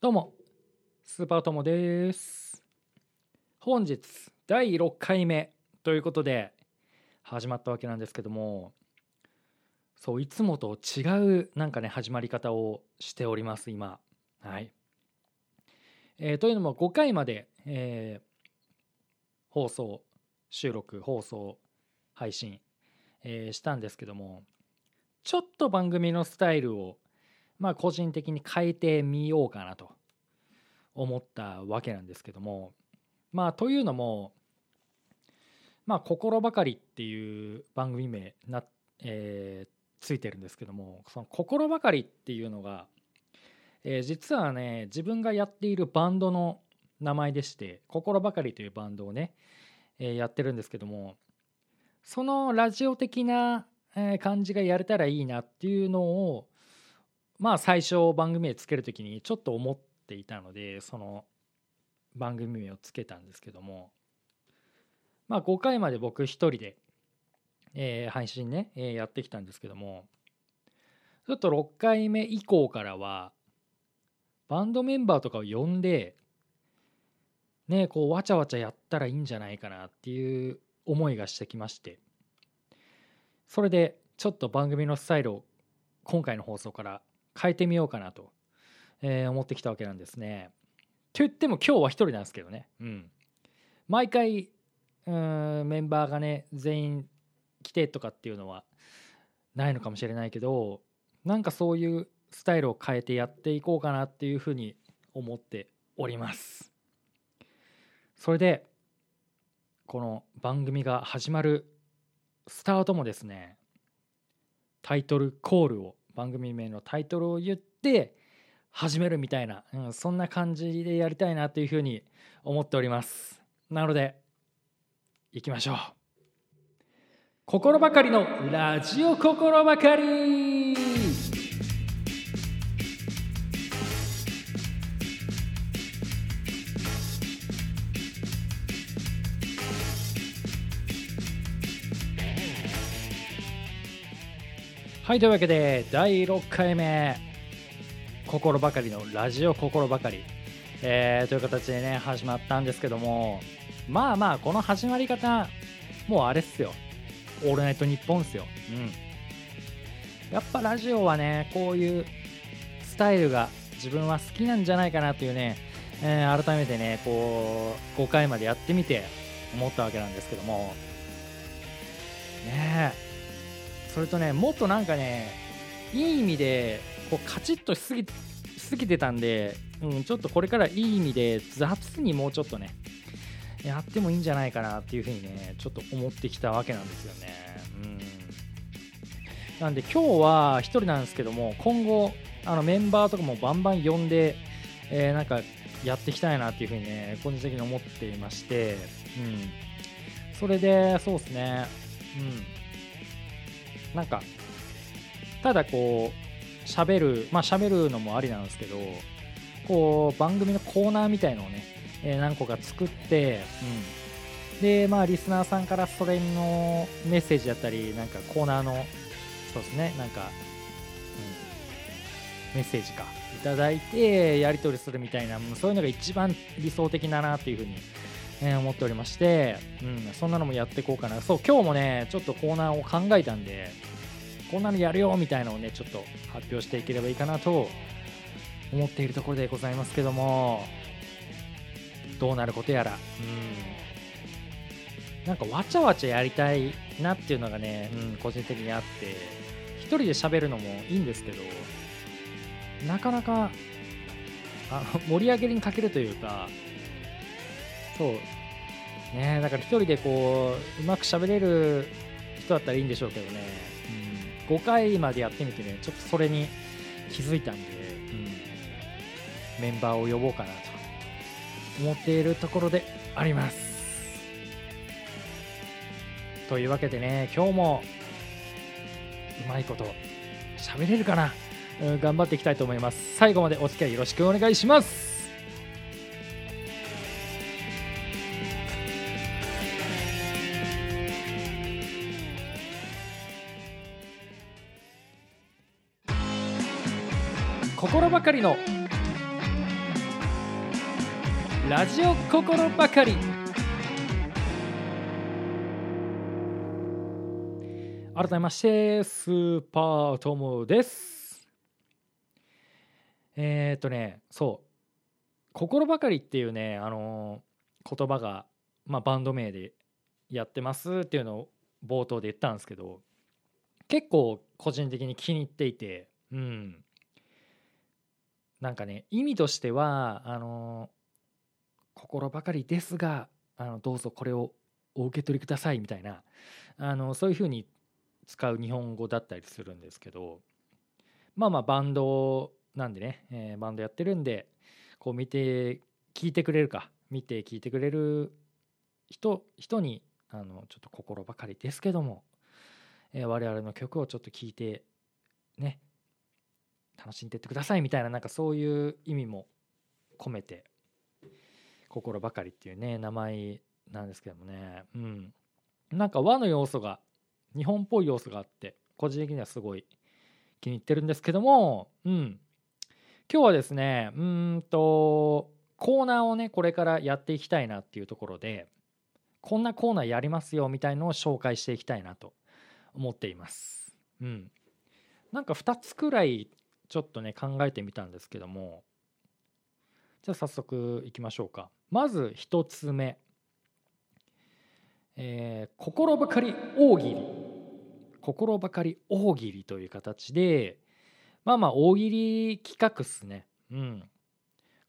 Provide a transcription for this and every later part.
どうも。スーパーともです。本日第6回目。ということで始まったわけなんですけども。そういつもと違うなんかね始まり方をしております今。はい、えーというのも5回まで、えー放送収録放送配信、えーしたんですけどもちょっと番組のスタイルをまあ個人的に変えてみようかなと思ったわけなんですけどもまあというのもまあ「心ばかり」っていう番組名な、えーついてるんですけどもその「心ばかり」っていうのが、えー実はね自分がやっているバンドの名前でして「心ばかり」というバンドをね、えーやってるんですけどもそのラジオ的な感じがやれたらいいなっていうのをまあ最初番組名つける時にちょっと思っていたのでその番組名をつけたんですけども。まあ5回まで僕一人で、えー配信ね、えーやってきたんですけども。ちょっと6回目以降からはバンドメンバーとかを呼んでねこうわちゃわちゃやったらいいんじゃないかなっていう思いがしてきまして。それでちょっと番組のスタイルを今回の放送から変えてみようかなと、えー思ってきたわけなんですね。と言っても今日は一人なんですけどね。うん。毎回うんメンバーがね全員来てとかっていうのはないのかもしれないけどなんかそういうスタイルを変えてやっていこうかなっていうふうに思っております。それでこの番組が始まるスタートもですねタイトルコールを番組名のタイトルを言って始めるみたいな、うん、そんな感じでやりたいなというふうに思っております。なのでいきましょう。心ばかりのラジオ心ばかり。はいというわけで第6回目心ばかりのラジオ心ばかり、えーという形でね始まったんですけどもまあまあこの始まり方もうあれっすよ「オールナイトニッポン」っすよ。うん。やっぱラジオはねこういうスタイルが自分は好きなんじゃないかなというね、えー改めてねこう5回までやってみて思ったわけなんですけども。ねえ。それとねもっとなんかねいい意味でこうカチッとしすぎしすぎてたんで、うん、ちょっとこれからいい意味で雑にもうちょっとねやってもいいんじゃないかなっていうふうにねちょっと思ってきたわけなんですよね。なんで今日は1人なんですけども今後あのメンバーとかもバンバン呼んで、えーなんかやっていきたいなっていうふうにね個人的に思っていまして、うん、それでそうですね、うん、なんかただこう喋るまあ喋るのもありなんですけどこう番組のコーナーみたいのをね、えー何個か作って、うん、でまあリスナーさんからそれのメッセージだったりなんかコーナーのそうですねなんか、うん、メッセージか。いただいてやり取りするみたいなもうそういうのが一番理想的だなっていうふうに、え思っておりまして、うん、そんなのもやっていこうかな。そう今日もねちょっとコーナーを考えたんでこんなのやるよみたいなのをねちょっと発表していければいいかなと思っているところでございますけどもどうなることやら。うん。なんかわちゃわちゃやりたいなっていうのがね、うん、個人的にあって一人で喋るのもいいんですけどなかなかあの盛り上げに欠けるというかそうね。だから一人でこううまく喋れる人だったらいいんでしょうけどね、うん、5回までやってみてねちょっとそれに気づいたんで、うん、メンバーを呼ぼうかなと。思っているところであります。というわけでね今日もうまいこと喋れるかな、うん、頑張っていきたいと思います。最後までお付き合いよろしくお願いしますかりの。ラジオ心ばかり。改めましてスーパートモです。えー、っとねそう「心ばかり」っていうねあの、言葉が、まあ、バンド名でやってますっていうのを冒頭で言ったんですけど結構個人的に気に入っていてうん。なんかね意味としてはあの心ばかりですがあのどうぞこれをお受け取りくださいみたいなあのそういうふうに使う日本語だったりするんですけどまあまあバンドなんでね、えー、バンドやってるんでこう見て聞いてくれるか見て聞いてくれる人人にあのちょっと心ばかりですけども、えー、我々の曲をちょっと聞いてね楽しんでってくださいみたいななんかそういう意味も込めて心ばかりっていうね名前なんですけどもね。うん。なんか和の要素が日本っぽい要素があって個人的にはすごい気に入ってるんですけどもうん。今日はですねうんとコーナーをねこれからやっていきたいなっていうところでこんなコーナーやりますよみたいのを紹介していきたいなと思っています。うん、なんか2つくらいちょっとね考えてみたんですけども。じゃあ早速いきましょうか。まず1つ目、え、心ばかり大喜利。心ばかり大喜利という形でまあまあ大喜利企画っすね。うん。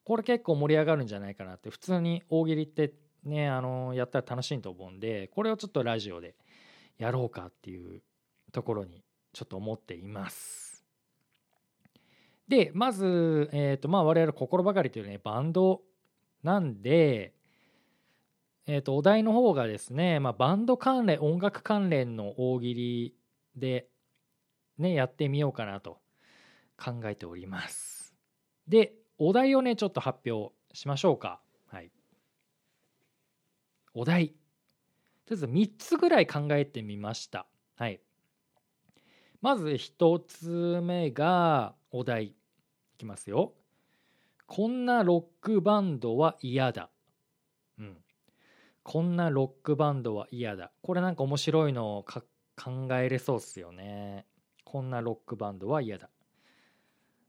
これ結構盛り上がるんじゃないかなって。普通に大喜利ってねあのやったら楽しいと思うんでこれをちょっとラジオでやろうかっていうところにちょっと思っています。でまず、えーとまあ、我々心ばかりというねバンドなんで、えー、とお題の方がですね、まあ、バンド関連音楽関連の大喜利で、ね、やってみようかなと考えております。でお題をねちょっと発表しましょうか。はい、お題とりあえず3つぐらい考えてみました。はい、まず1つ目がお題きますよ。こんなロックバンドは嫌だ。うん。こんなロックバンドは嫌だ。これなんか面白いのを考えれそうっすよね。こんなロックバンドは嫌だ。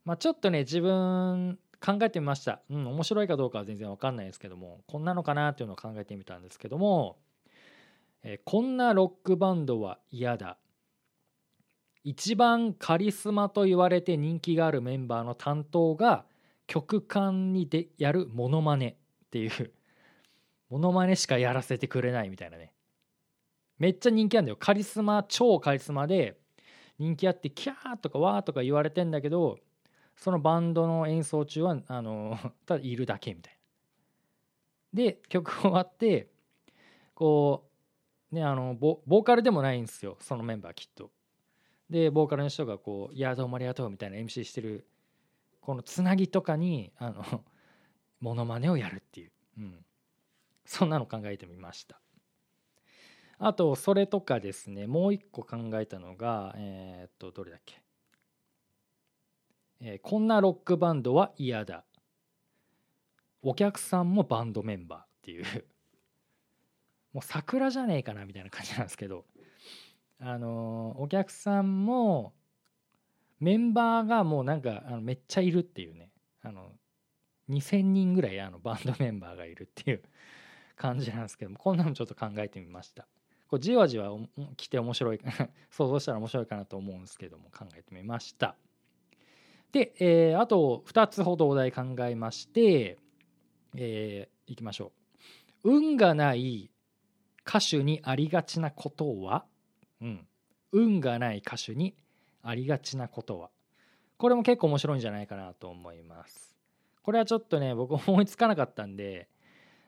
まあちょっとね、自分考えてみました。うん、面白いかどうかは全然わかんないですけども、こんなのかなっていうのを考えてみたんですけども、えー、こんなロックバンドは嫌だ。一番カリスマと言われて人気があるメンバーの担当が曲間にでやるモノマネっていうモノマネしかやらせてくれないみたいなねめっちゃ人気あるんだよカリスマ超カリスマで人気あってキャーとかワーとか言われてんだけどそのバンドの演奏中はあの ただいるだけみたいな。で曲終わってこうねあのボーカルでもないんですよそのメンバーきっと。でボーカルの人がこう「いやどうもありがとう」みたいな MC してるこのつなぎとかにあの モノマネをやるっていう、うん、そんなの考えてみました。あとそれとかですね。もう一個考えたのがえー、っとどれだっけ、えー、こんなロックバンドは嫌だ。お客さんもバンドメンバーっていう。もう桜じゃねえかなみたいな感じなんですけど。あのお客さんもメンバーがもうなんかあのめっちゃいるっていうね。あの2,000人ぐらいあのバンドメンバーがいるっていう感じなんですけどもこんなのちょっと考えてみました。こうじわじわ来て面白い 想像したら面白いかなと思うんですけども考えてみました。で、えー、あと2つほどお題考えましてえー、いきましょう。運がない歌手にありがちなことは？うん、運がない歌手にありがちなことは。これも結構面白いんじゃないかなと思います。これはちょっとね僕思いつかなかったんで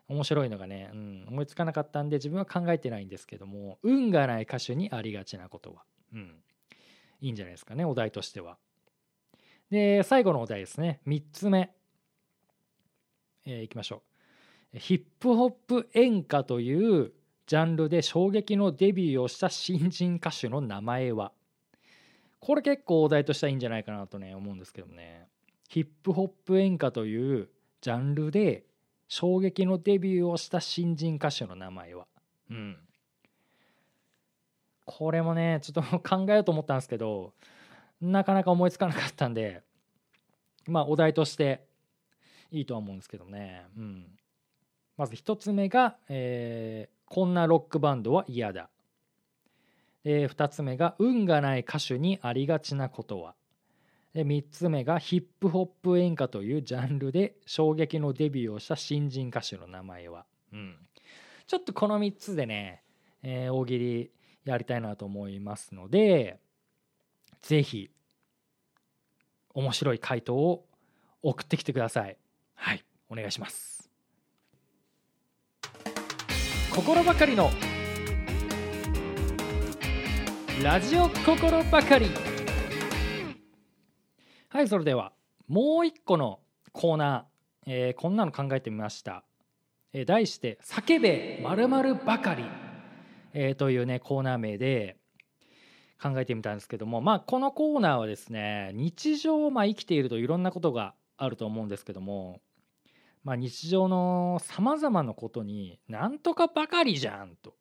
面白いのがね、うん、思いつかなかったんで自分は考えてないんですけども運がない歌手にありがちなことは、うん、いいんじゃないですかねお題としては。で最後のお題ですね。3つ目、えー、いきましょう。ヒップホップ演歌というジャンルで衝撃のデビューをした新人歌手の名前は？これ結構お題としてはいいんじゃないかなとね思うんですけどね。ヒップホップ演歌というジャンルで衝撃のデビューをした新人歌手の名前は？うん。これもねちょっと考えようと思ったんですけどなかなか思いつかなかったんでまあお題としていいとは思うんですけどね、うん、まず1つ目が、えー、こんなロックバンドは嫌だ」で2つ目が「運がない歌手にありがちなことは」で3つ目がヒップホップ演歌というジャンルで衝撃のデビューをした新人歌手の名前は、うん、ちょっとこの3つでね、えー、大喜利やりたいなと思いますので是非面白い回答を送ってきてください。はいお願いします。心ばかりの。ラジオ心ばかり。はいそれではもう一個のコーナー、えー、こんなの考えてみました、えー、題して「叫べまるばかり」えー、というねコーナー名で考えてみたんですけども。まあこのコーナーはですね日常、まあ、生きているといろんなことがあると思うんですけども、まあ、日常のさまざまなことに「なんとかばかりじゃん」と。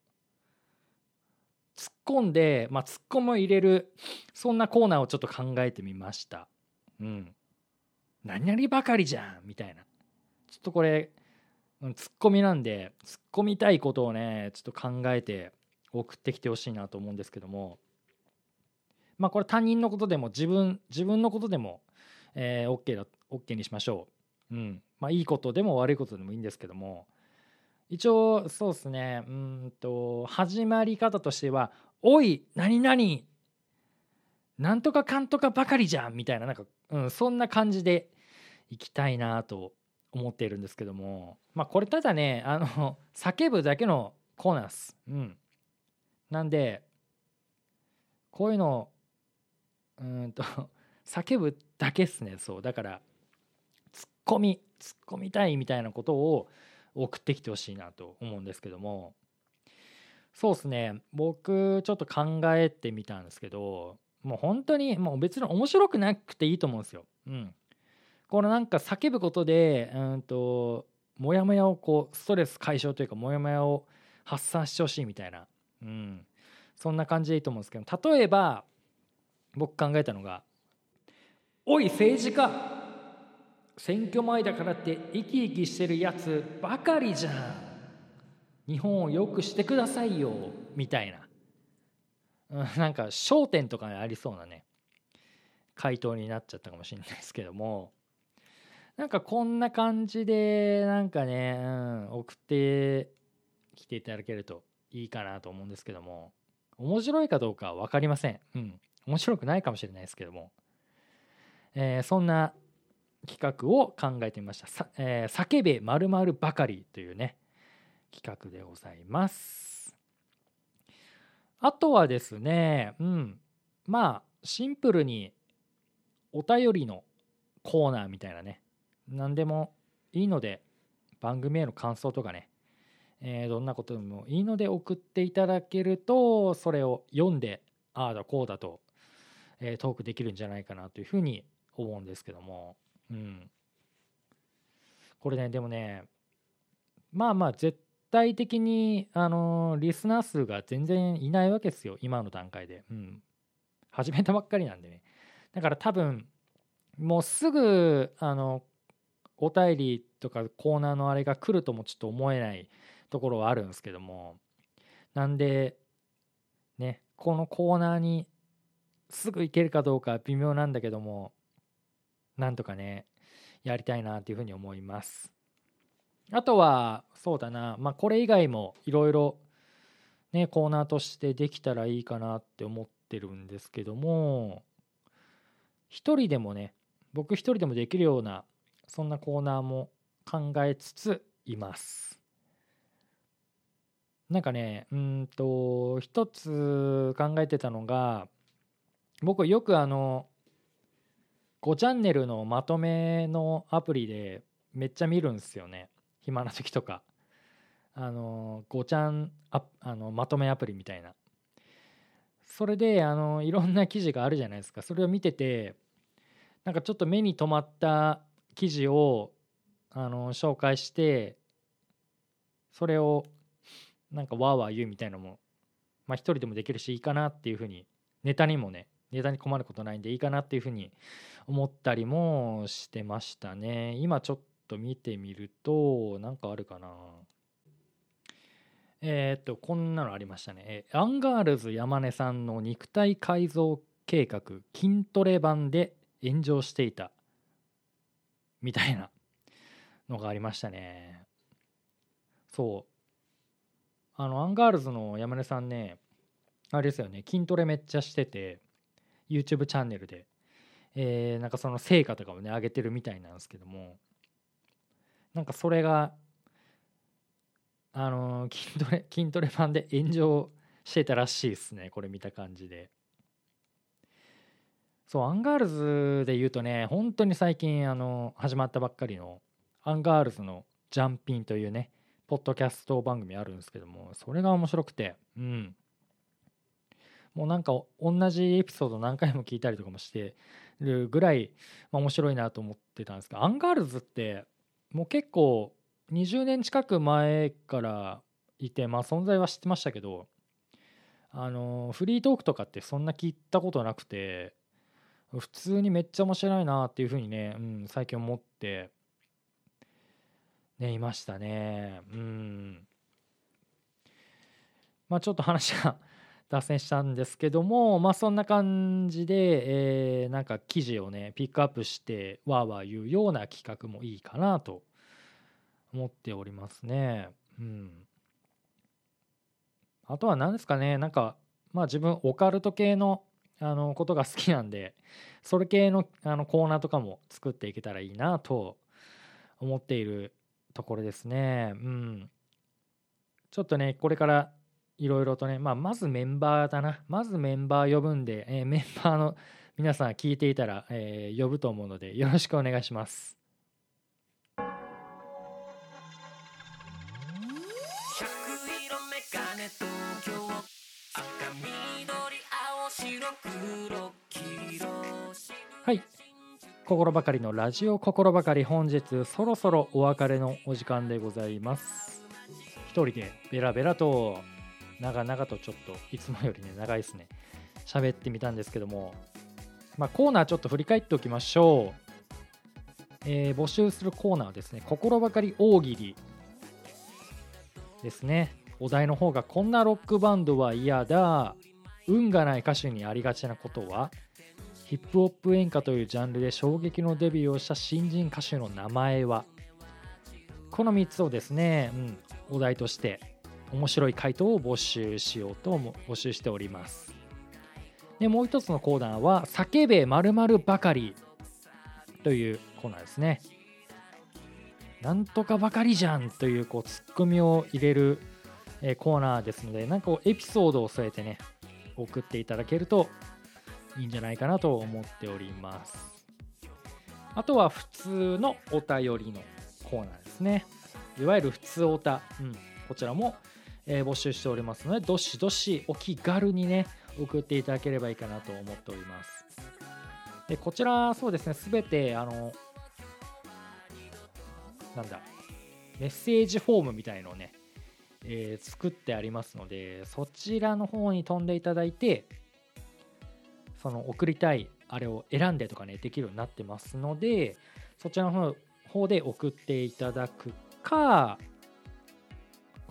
突っ込んで、まあ、突っ込み入れるそんなコーナーをちょっと考えてみました。うん、何々ばかりじゃんみたいな。ちょっとこれツッコミなんで突っ込みたいことをねちょっと考えて送ってきてほしいなと思うんですけども。まあこれ他人のことでも自分自分のことでも、えー、OK だ OK にしましょう。うん。まあいいことでも悪いことでもいいんですけども。一応そうですね。うんと始まり方としては「おい何々なんとかかんとかばかりじゃん」みたいななんか、うん、そんな感じでいきたいなと思っているんですけども。まあこれただねあの叫ぶだけのコーナーです。うん、なんでこういうのうんと叫ぶだけっすねそう。だからツッコミ。ツッコみたいみたいなことを送ってきてほしいなと思うんですけども。そうですね。僕ちょっと考えてみたんですけどもう本当にもう別に面白くなくていいと思うんですよ。うん、このなんか叫ぶことでうんとモヤモヤをこうストレス解消というかモヤモヤを発散してほしいみたいな、うん、そんな感じでいいと思うんですけど例えば僕考えたのが「おい政治家！選挙前だからって生き生きしてるやつばかりじゃん。日本をよくしてくださいよ」みたいな、うん、なんか焦点とかありそうなね。回答になっちゃったかもしれないですけども。なんかこんな感じでなんかね、うん、送ってきていただけるといいかなと思うんですけども。面白いかどうかは分かりません。うん。面白くないかもしれないですけども、えー、そんな企画を考えてみました「さえー、叫べまるばかり」というね企画でございます。あとはですねうんまあシンプルにお便りのコーナーみたいなね何でもいいので番組への感想とかね、えー、どんなことでもいいので送っていただけるとそれを読んでああだこうだとえトークできるんじゃないかなというふうに思うんですけども、うん、これねでもねまあまあ絶対的にあのリスナー数が全然いないわけですよ今の段階で、うん、始めたばっかりなんでね。だから多分もうすぐあのお便りとかコーナーのあれが来るともちょっと思えないところはあるんですけども。なんでねこのコーナーにすぐ行けるかどうか微妙なんだけどもなんとかねやりたいなっていうふうに思います。あとはそうだなまあこれ以外もいろいろねコーナーとしてできたらいいかなって思ってるんですけども一人でもね僕一人でもできるようなそんなコーナーも考えつついます。なんかねうんと一つ考えてたのが僕よくあの5チャンネルのまとめのアプリでめっちゃ見るんですよね。暇な時とか。あの5ちゃんああのまとめアプリみたいな。それであのいろんな記事があるじゃないですか。それを見ててなんかちょっと目に留まった記事をあの紹介してそれをなんかわーわー言うみたいなのもまあ一人でもできるしいいかなっていうふうにネタにもねネタに困ることないんでいいかなっていうふうに思ったりもしてましたね。今ちょっと見てみるとなんかあるかな。え、っとこんなのありましたね。アンガールズ山根さんの肉体改造計画筋トレ版で炎上していたみたいな のがありましたね。そう。あのアンガールズの山根さんねあれですよね。筋トレめっちゃしてて YouTube チャンネルで、えー、なんかその成果とかをね上げてるみたいなんですけどもなんかそれがあのー、筋トレ 筋トレ版で炎上してたらしいですねこれ見た感じで。そうアンガールズで言うとね本当に最近あの始まったばっかりのアンガールズのジャンピンというねポッドキャスト番組あるんですけどもそれが面白くてうん。もうなんか同じエピソード何回も聞いたりとかもしてるぐらい、まあ、面白いなと思ってたんですがアンガールズってもう結構20年近く前からいてまあ存在は知ってましたけどあのフリートークとかってそんな聞いたことなくて普通にめっちゃ面白いなっていうふうにね、うん、最近思ってねいましたね。うん。まあちょっと話が脱線したんですけどもまあそんな感じで、えー、なんか記事をねピックアップしてわーわー言うような企画もいいかなと思っておりますね。うん、あとは何ですかねなんかまあ自分オカルト系のあのことが好きなんでそれ系のあのコーナーとかも作っていけたらいいなと思っているところですね。うん、ちょっとねこれからいろいろとね、まあ、まずメンバーだな。まずメンバー呼ぶんで、えー、メンバーの皆さん聞いていたら、えー、呼ぶと思うので、よろしくお願いします。はい。心ばかりのラジオ心ばかり本日そろそろお別れのお時間でございます。一人でベラベラと長々とちょっといつもよりね長いですね。喋ってみたんですけども。まあコーナーちょっと振り返っておきましょう。え、募集するコーナーはですね心ばかり大喜利ですね。お題の方がこんなロックバンドは嫌だ。運がない歌手にありがちなことは。ヒップホップ演歌というジャンルで衝撃のデビューをした新人歌手の名前は。この3つをですね、うん、お題として面白い回答を募集しようと募集しております。でもう一つのコーナーは「叫べまるばかり」というコーナーですね。なんとかばかりじゃんというこうツッコミを入れるコーナーですのでなんかエピソードを添えてね送っていただけるといいんじゃないかなと思っております。あとは普通のお便りのコーナーですね。いわゆる普通おた、うん、こちらもえー、募集しておりますのでどしどしお気軽にね送っていただければいいかなと思っております。でこちらそうですね全てあのなんだメッセージフォームみたいのをね、えー、作ってありますのでそちらの方に飛んでいただいてその送りたいあれを選んでとかねできるようになってますのでそちらの方で送っていただくか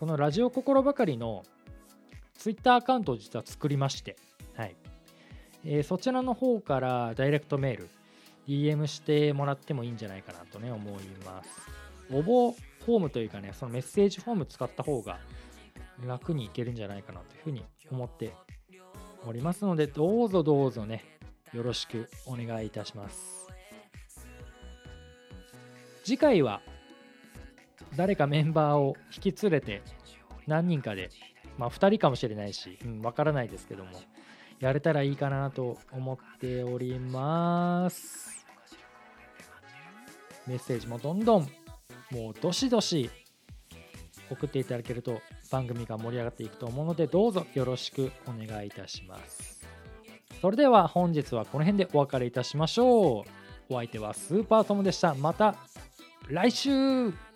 このラジオ心ばかりのツイッターアカウントを実は作りまして、はい。えー、そちらの方からダイレクトメール DM してもらってもいいんじゃないかなとね思います。応募フォームというかねそのメッセージフォーム使った方が楽にいけるんじゃないかなというふうに思っておりますのでどうぞどうぞねよろしくお願いいたします。次回は誰かメンバーを引き連れて何人かで、まあ、2人かもしれないし、うん、分からないですけどもやれたらいいかなと思っております。メッセージもどんどんもうどしどし送っていただけると番組が盛り上がっていくと思うのでどうぞよろしくお願いいたします。それでは本日はこの辺でお別れいたしましょう。お相手はスーパートムでした。また来週。